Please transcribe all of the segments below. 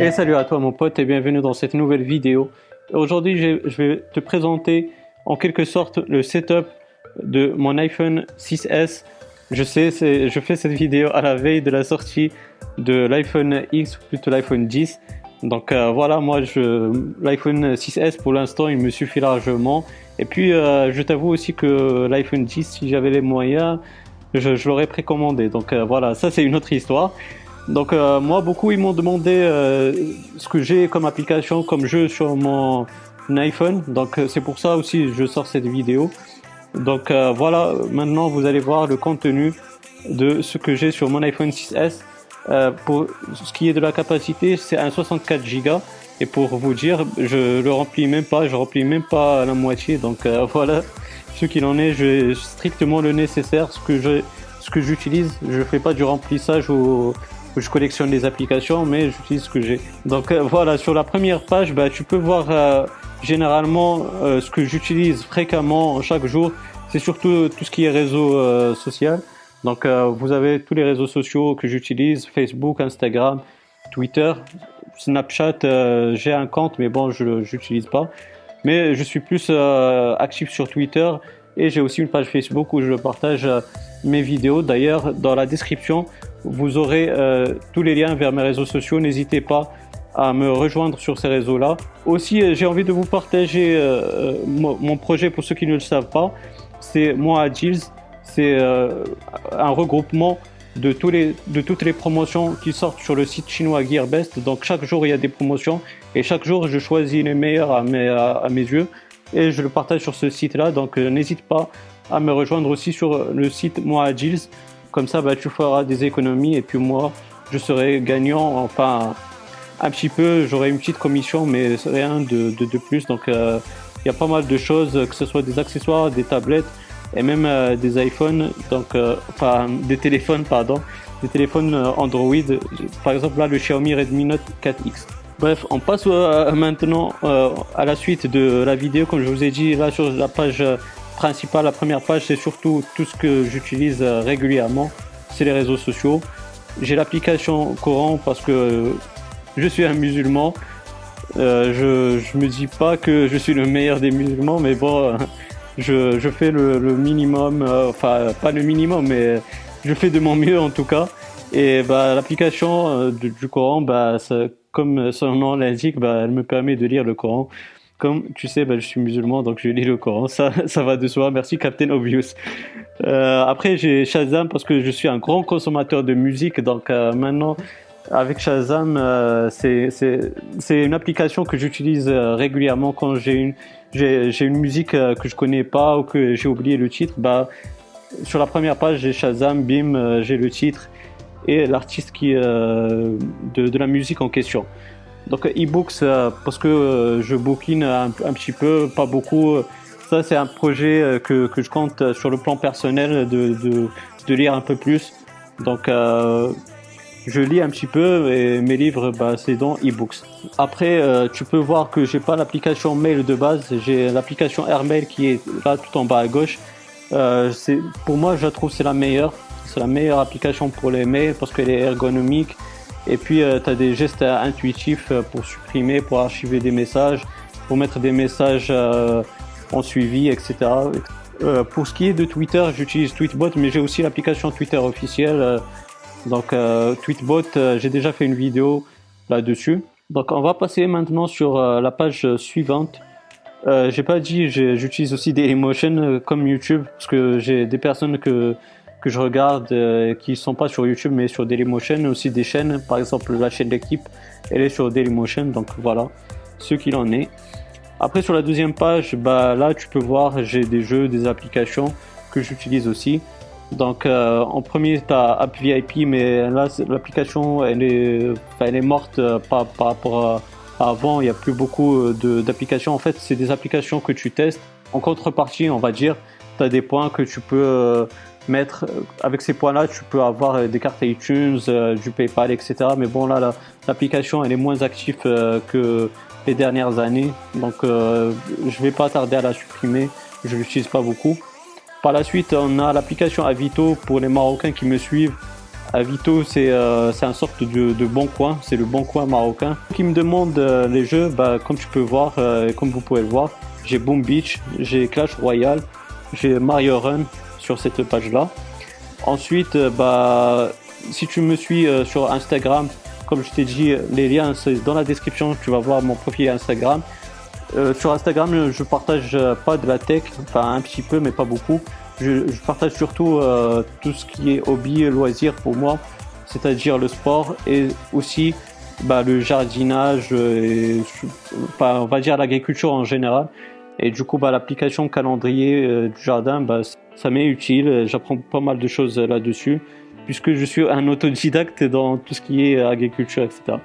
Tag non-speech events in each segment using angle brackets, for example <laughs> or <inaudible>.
Et salut à toi mon pote et bienvenue dans cette nouvelle vidéo. Aujourd'hui je vais te présenter en quelque sorte le setup de mon iPhone 6S. Je sais, je fais cette vidéo à la veille de la sortie de l'iPhone X, plutôt l'iPhone 10. Donc euh, voilà, moi l'iPhone 6S pour l'instant il me suffit largement. Et puis euh, je t'avoue aussi que l'iPhone 10, si j'avais les moyens, je, l'aurais précommandé. Donc euh, voilà, ça c'est une autre histoire. Donc moi beaucoup ils m'ont demandé ce que j'ai comme application, comme jeu sur mon iPhone. Donc c'est pour ça aussi je sors cette vidéo. Donc voilà, maintenant vous allez voir le contenu de ce que j'ai sur mon iPhone 6S. Euh, pour ce qui est de la capacité, c'est un 64 Go. Et pour vous dire, je le remplis même pas, je remplis même pas la moitié. Donc euh, <laughs> voilà, ce qu'il en est, j'ai strictement le nécessaire. Ce que ce que j'utilise, je fais pas du remplissage où, je collectionne les applications, mais j'utilise ce que j'ai. Donc euh, voilà, sur la première page, bah, tu peux voir généralement ce que j'utilise fréquemment chaque jour. C'est surtout tout ce qui est réseau social. Donc, euh, vous avez tous les réseaux sociaux que j'utilise Facebook, Instagram, Twitter, Snapchat. Euh, j'ai un compte, mais bon, je n'utilise pas. Mais je suis plus euh, actif sur Twitter et j'ai aussi une page Facebook où je partage mes vidéos. D'ailleurs, dans la description, vous aurez tous les liens vers mes réseaux sociaux. N'hésitez pas à me rejoindre sur ces réseaux-là. Aussi, j'ai envie de vous partager mon projet pour ceux qui ne le savent pas. C'est moi à Gilles c'est euh, un regroupement de, tous les, de toutes les promotions qui sortent sur le site chinois GearBest. Donc chaque jour, il y a des promotions et chaque jour, je choisis les meilleurs à mes, à, mes yeux et je le partage sur ce site-là. Donc euh, n'hésite pas à me rejoindre aussi sur le site Moi Agils. Comme ça, bah, tu feras des économies et puis moi, je serai gagnant. Enfin, un petit peu, j'aurai une petite commission, mais rien de, de, plus. Donc euh, il y a pas mal de choses, que ce soit des accessoires, des tablettes et même euh, des iPhones, donc euh, enfin des téléphones pardon, des téléphones Android. Par exemple là le Xiaomi Redmi Note 4X. Bref, on passe maintenant à la suite de la vidéo. Comme je vous ai dit, là sur la page principale, la première page, c'est surtout tout ce que j'utilise régulièrement. C'est les réseaux sociaux. J'ai l'application Coran parce que je suis un musulman. je, je me dis pas que je suis le meilleur des musulmans, mais bon, je, je fais le, le minimum, euh, enfin pas le minimum, mais je fais de mon mieux en tout cas. Et bah, l'application euh, du, Coran, bah, comme son nom l'indique, bah, elle me permet de lire le Coran. Comme tu sais, bah, je suis musulman, donc je lis le Coran. Ça, <laughs> ça va de soi. Merci, Captain Obvious. Euh, après, j'ai Shazam parce que je suis un grand consommateur de musique. Donc euh, maintenant, avec Shazam, euh, c'est une application que j'utilise régulièrement quand j'ai une, j'ai une musique euh, que je connais pas ou que j'ai oublié le titre, bah, sur la première page, j'ai Shazam, bim, euh, j'ai le titre et l'artiste qui euh, de, la musique en question. Donc e-books parce que je bookine un, petit peu, pas beaucoup. Ça c'est un projet que, que, je compte sur le plan personnel de, de, lire un peu plus. Donc je lis un petit peu et mes livres, bah, c'est dans e-books. Après, euh, tu peux voir que j'ai pas l'application mail de base, j'ai l'application AirMail qui est là tout en bas à gauche. Euh, pour moi, je trouve c'est la meilleure. C'est la meilleure application pour les mails parce qu'elle est ergonomique. Et puis, euh, tu as des gestes intuitifs pour supprimer, pour archiver des messages, pour mettre des messages en suivi, etc. pour ce qui est de Twitter, j'utilise Tweetbot, mais j'ai aussi l'application Twitter officielle donc euh, Tweetbot, euh, j'ai déjà fait une vidéo là-dessus. Donc on va passer maintenant sur euh, la page suivante. Euh, j'ai pas dit, j'utilise aussi Dailymotion comme YouTube parce que j'ai des personnes que que je regarde qui sont pas sur YouTube mais sur Dailymotion, aussi des chaînes, par exemple la chaîne d'équipe, elle est sur Dailymotion, donc voilà ce qu'il en est. Après sur la deuxième page, bah là tu peux voir j'ai des jeux, des applications que j'utilise aussi. Donc euh, en premier, tu as App VIP, mais là, l'application, elle est, elle est morte euh, par, par rapport à, avant. Il n'y a plus beaucoup euh, d'applications. En fait, c'est des applications que tu testes. En contrepartie, on va dire, tu as des points que tu peux mettre. Avec ces points-là, tu peux avoir des cartes iTunes, du PayPal, etc. Mais bon, là, l'application, elle est moins active que les dernières années. Donc, je vais pas tarder à la supprimer. Je l'utilise pas beaucoup. Par la suite, on a l'application Avito pour les Marocains qui me suivent. Avito, c'est euh, un sorte de, bon coin, c'est le bon coin marocain. Qui me demande euh, les jeux, bah, comme tu peux voir, euh, comme vous pouvez le voir, j'ai Boom Beach, j'ai Clash Royale, j'ai Mario Run sur cette page-là. Ensuite, bah, si tu me suis sur Instagram, comme je t'ai dit, les liens c'est dans la description, tu vas voir mon profil Instagram. sur Instagram, je partage pas de la tech, enfin un petit peu, mais pas beaucoup je, partage surtout euh, tout ce qui est hobby loisir pour moi, c'est-à-dire le sport et aussi bah, le jardinage, et, on va dire l'agriculture en général. Et du coup, bah, l'application calendrier euh, du jardin, bah, ça m'est utile. J'apprends pas mal de choses là-dessus, puisque je suis un autodidacte dans tout ce qui est agriculture, etc.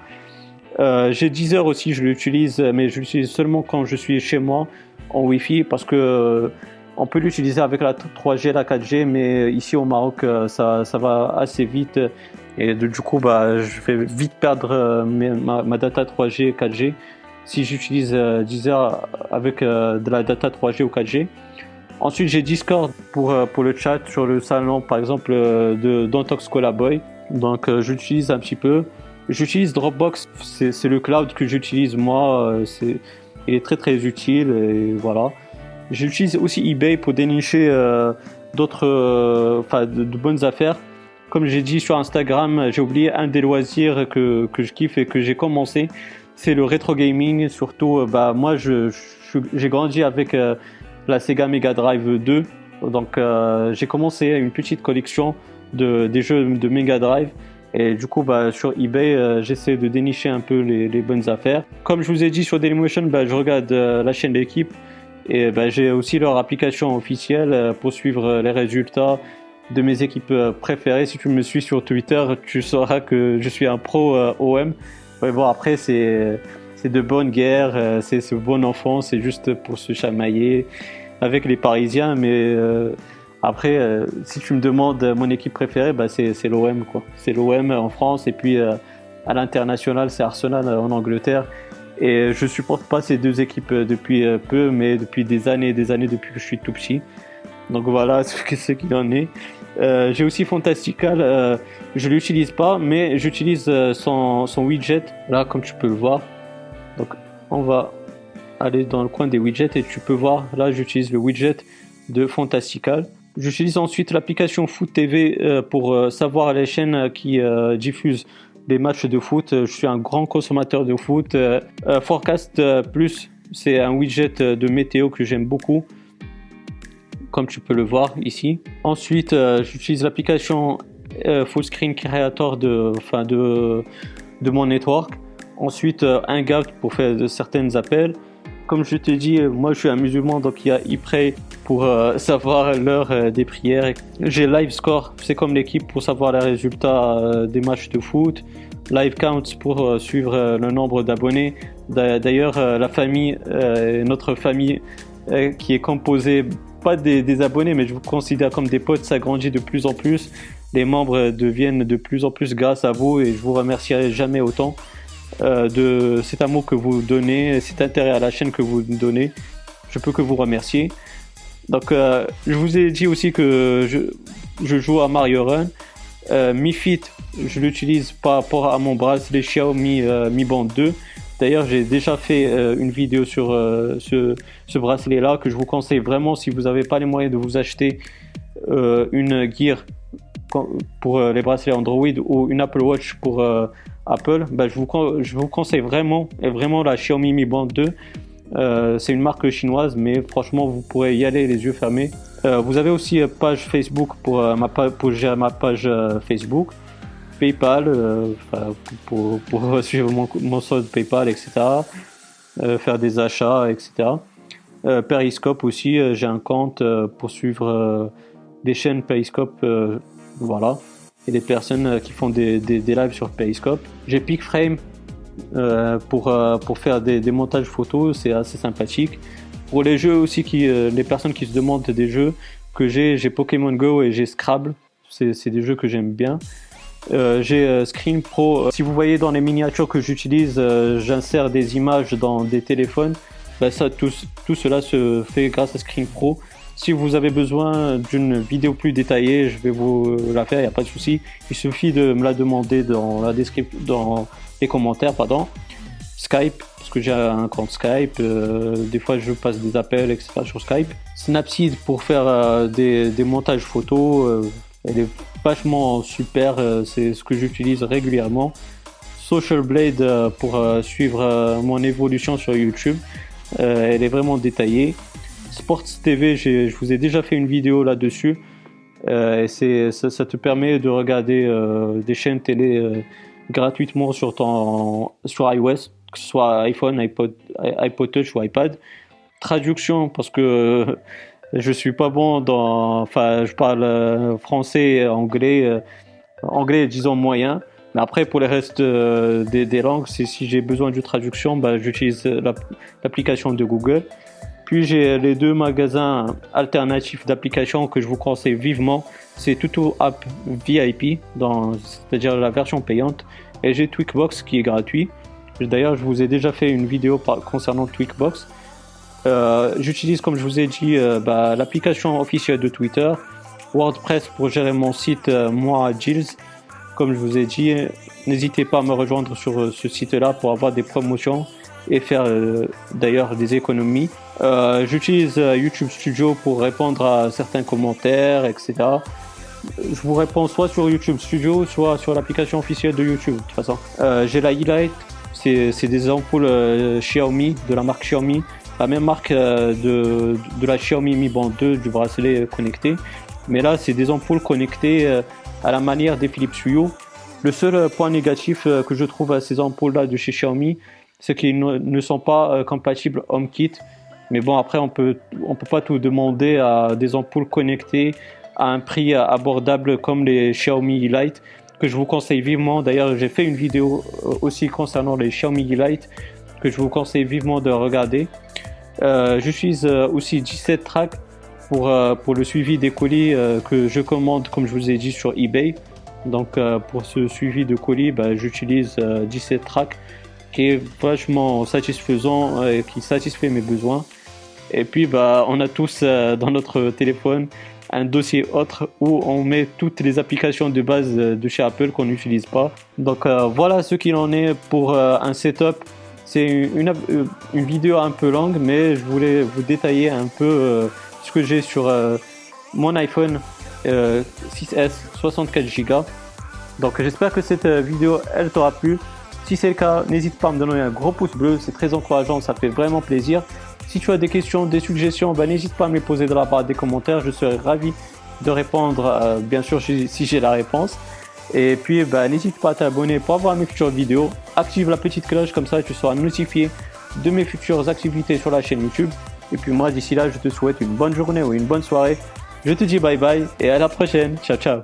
Euh, j'ai 10 heures aussi, je l'utilise, mais je l'utilise seulement quand je suis chez moi en Wi-Fi, parce que on peut l'utiliser avec la 3G, la 4G, mais ici au Maroc, euh, ça, ça va assez vite. Et du coup, bah, je vais vite perdre euh, ma, data 3G et 4G si j'utilise 10 euh, heures avec de la data 3G ou 4G. Ensuite, j'ai Discord pour, pour le chat sur le salon, par exemple, de Dontox Boy. Donc, j'utilise un petit peu. J'utilise Dropbox, c'est le cloud que j'utilise moi. C'est, il est très très utile et voilà. J'utilise aussi eBay pour dénicher euh, d'autres, euh, enfin, de, bonnes affaires. Comme j'ai dit sur Instagram, j'ai oublié un des loisirs que, que je kiffe et que j'ai commencé. C'est le rétro gaming. Surtout, euh, bah, moi, je, j'ai grandi avec la Sega Mega Drive 2. Donc, j'ai commencé une petite collection de, des jeux de Mega Drive. Et du coup, bah, sur eBay, j'essaie de dénicher un peu les, bonnes affaires. Comme je vous ai dit sur Dailymotion, bah, je regarde la chaîne d'équipe et ben, j'ai aussi leur application officielle euh, pour suivre euh, les résultats de mes équipes euh, préférées. Si tu me suis sur Twitter, tu sauras que je suis un pro OM. Bon, après, c'est, de bonne guerre, c'est ce bon enfant, c'est juste pour se chamailler avec les Parisiens. Mais après, si tu me demandes mon équipe préférée, bah, c'est, l'OM. C'est l'OM en France et puis à l'international, c'est Arsenal en Angleterre. Et je supporte pas ces deux équipes euh, depuis euh, peu, mais depuis des années et des années depuis que je suis tout petit. Donc voilà <laughs> ce qu'il en est. Euh, j'ai aussi Fantastical, euh, je l'utilise pas, mais j'utilise euh, son, son widget, là comme tu peux le voir. Donc on va aller dans le coin des widgets et tu peux voir, là j'utilise le widget de Fantastical. J'utilise ensuite l'application Foot TV pour savoir les chaînes qui diffusent des matchs de foot. Je suis un grand consommateur de foot. Euh, euh, Forecast euh, Plus, c'est un widget de météo que j'aime beaucoup, comme tu peux le voir ici. Ensuite, j'utilise l'application Fullscreen Creator de, enfin de, de mon network. Ensuite, Hangout pour faire certains appels. Comme je t'ai dit, moi je suis un musulman, donc il y a ePray pour euh, <laughs> savoir l'heure euh, des prières. J'ai Live Score, c'est comme l'équipe pour savoir les résultats euh, des matchs de foot. Live Counts pour suivre le nombre d'abonnés. D'ailleurs, la famille, notre famille qui est composée pas des, abonnés, mais je vous considère comme des potes, s'agrandit de plus en plus. Les membres deviennent de plus en plus grâce à vous et je vous remercierai jamais autant. Euh, de cet amour que vous donnez, cet intérêt à la chaîne que vous donnez. Je peux que vous remercier. Donc, euh, je vous ai dit aussi que je, je joue à Mario Run. Euh, Mi Fit, je l'utilise par rapport à mon bracelet Xiaomi Mi Band 2. D'ailleurs, j'ai déjà fait euh, une vidéo sur ce, ce bracelet-là que je vous conseille vraiment si vous n'avez pas les moyens de vous acheter une gear pour les bracelets Android ou une Apple Watch pour Apple, bah, je, vous, je vous conseille vraiment, vraiment la Xiaomi Mi Band 2. Euh, c'est une marque chinoise, mais franchement, vous pourrez y aller les yeux fermés. Euh, vous avez aussi une page Facebook pour, euh, ma, pour ma page Facebook, PayPal pour, pour, <laughs> suivre mon, mon, solde PayPal, etc. faire des achats, etc. Periscope aussi, j'ai un compte pour suivre des chaînes Periscope, voilà et des personnes euh, qui font des, des, lives sur Periscope. J'ai PicFrame euh, pour, euh, pour faire des, des, montages photos, c'est assez sympathique. Pour les jeux aussi, qui, euh, les personnes qui se demandent des jeux que j'ai, j'ai Pokémon Go et j'ai Scrabble. C'est des jeux que j'aime bien. Euh, j'ai Screen Pro. Si vous voyez dans les miniatures que j'utilise, j'insère des images dans des téléphones. Bah ça, tout, tout, cela se fait grâce à Screen Pro. Si vous avez besoin d'une vidéo plus détaillée, je vais vous la faire, il n'y a pas de souci. Il suffit de me la demander dans la description, dans les commentaires, pardon. Skype, parce que j'ai un compte Skype, euh, des fois je passe des appels, etc. sur Skype. Snapseed pour faire euh, des, des, montages photos, euh, elle est vachement super, c'est ce que j'utilise régulièrement. Social Blade pour suivre mon évolution sur YouTube, elle est vraiment détaillée. Sports TV, je vous ai déjà fait une vidéo là-dessus. ça, te permet de regarder des chaînes télé gratuitement sur, ton, sur iOS que ce soit iPhone, iPod, iPod Touch ou iPad. Traduction, parce que <laughs> je suis pas bon dans. Enfin, je parle euh, français, anglais, euh, anglais, disons moyen. Mais après, pour le reste euh, des, langues, si j'ai besoin de traduction, bah, j'utilise l'application de Google. Puis j'ai les deux magasins alternatifs d'applications que je vous conseille vivement. C'est Tuto App VIP, c'est-à-dire la version payante, et j'ai Tweakbox qui est gratuit. D'ailleurs, je vous ai déjà fait une vidéo concernant Tweakbox. Euh, j'utilise, comme je vous ai dit, euh, bah, l'application officielle de Twitter, WordPress pour gérer mon site, euh, moi, Gilles. Comme je vous ai dit, n'hésitez pas à me rejoindre sur ce site-là pour avoir des promotions et faire d'ailleurs des économies. J'utilise YouTube Studio pour répondre à certains commentaires, etc. Je vous réponds soit sur YouTube Studio, soit sur l'application officielle de YouTube. De toute façon, j'ai la e-light c'est des ampoules Xiaomi, de la marque Xiaomi, la même marque euh, de, de, la Xiaomi Mi Band 2 du bracelet connecté. Mais là, c'est des ampoules connectées euh, à la manière des Philips Hue. Le seul point négatif que je trouve à ces ampoules-là de chez Xiaomi, c'est qu'ils ne sont pas compatibles HomeKit. Mais bon, après, on peut, on peut pas tout demander à des ampoules connectées à un prix abordable comme les Xiaomi Lite que je vous conseille vivement. D'ailleurs, j'ai fait une vidéo euh, aussi concernant les Xiaomi Lite que je vous conseille vivement de regarder. Euh, j'utilise euh, aussi 17 Track pour, pour le suivi des colis que je commande, comme je vous ai dit, sur eBay. Donc, pour ce suivi de colis, bah, j'utilise 17 Track qui est vachement satisfaisant et qui satisfait mes besoins. Et puis, bah, on a tous dans notre téléphone un dossier autre où on met toutes les applications de base de chez Apple qu'on n'utilise pas. Donc euh, voilà ce qu'il en est pour euh, un setup. C'est une, euh, une, vidéo un peu longue, mais je voulais vous détailler un peu ce que j'ai sur mon iPhone 6S 64 Go. Donc j'espère que cette vidéo elle t'aura plu. Si c'est le cas, n'hésite pas à me donner un gros pouce bleu, c'est très encourageant, ça fait vraiment plaisir. Si tu as des questions, des suggestions, ben, n'hésite pas à me les poser dans la barre des commentaires. Je serai ravi de répondre, euh, bien sûr, si j'ai la réponse. Et puis, ben, n'hésite pas à t'abonner pour avoir mes futures vidéos. Active la petite cloche, comme ça tu seras notifié de mes futures activités sur la chaîne YouTube. Et puis moi, d'ici là, je te souhaite une bonne journée ou une bonne soirée. Je te dis bye bye et à la prochaine. Ciao, ciao.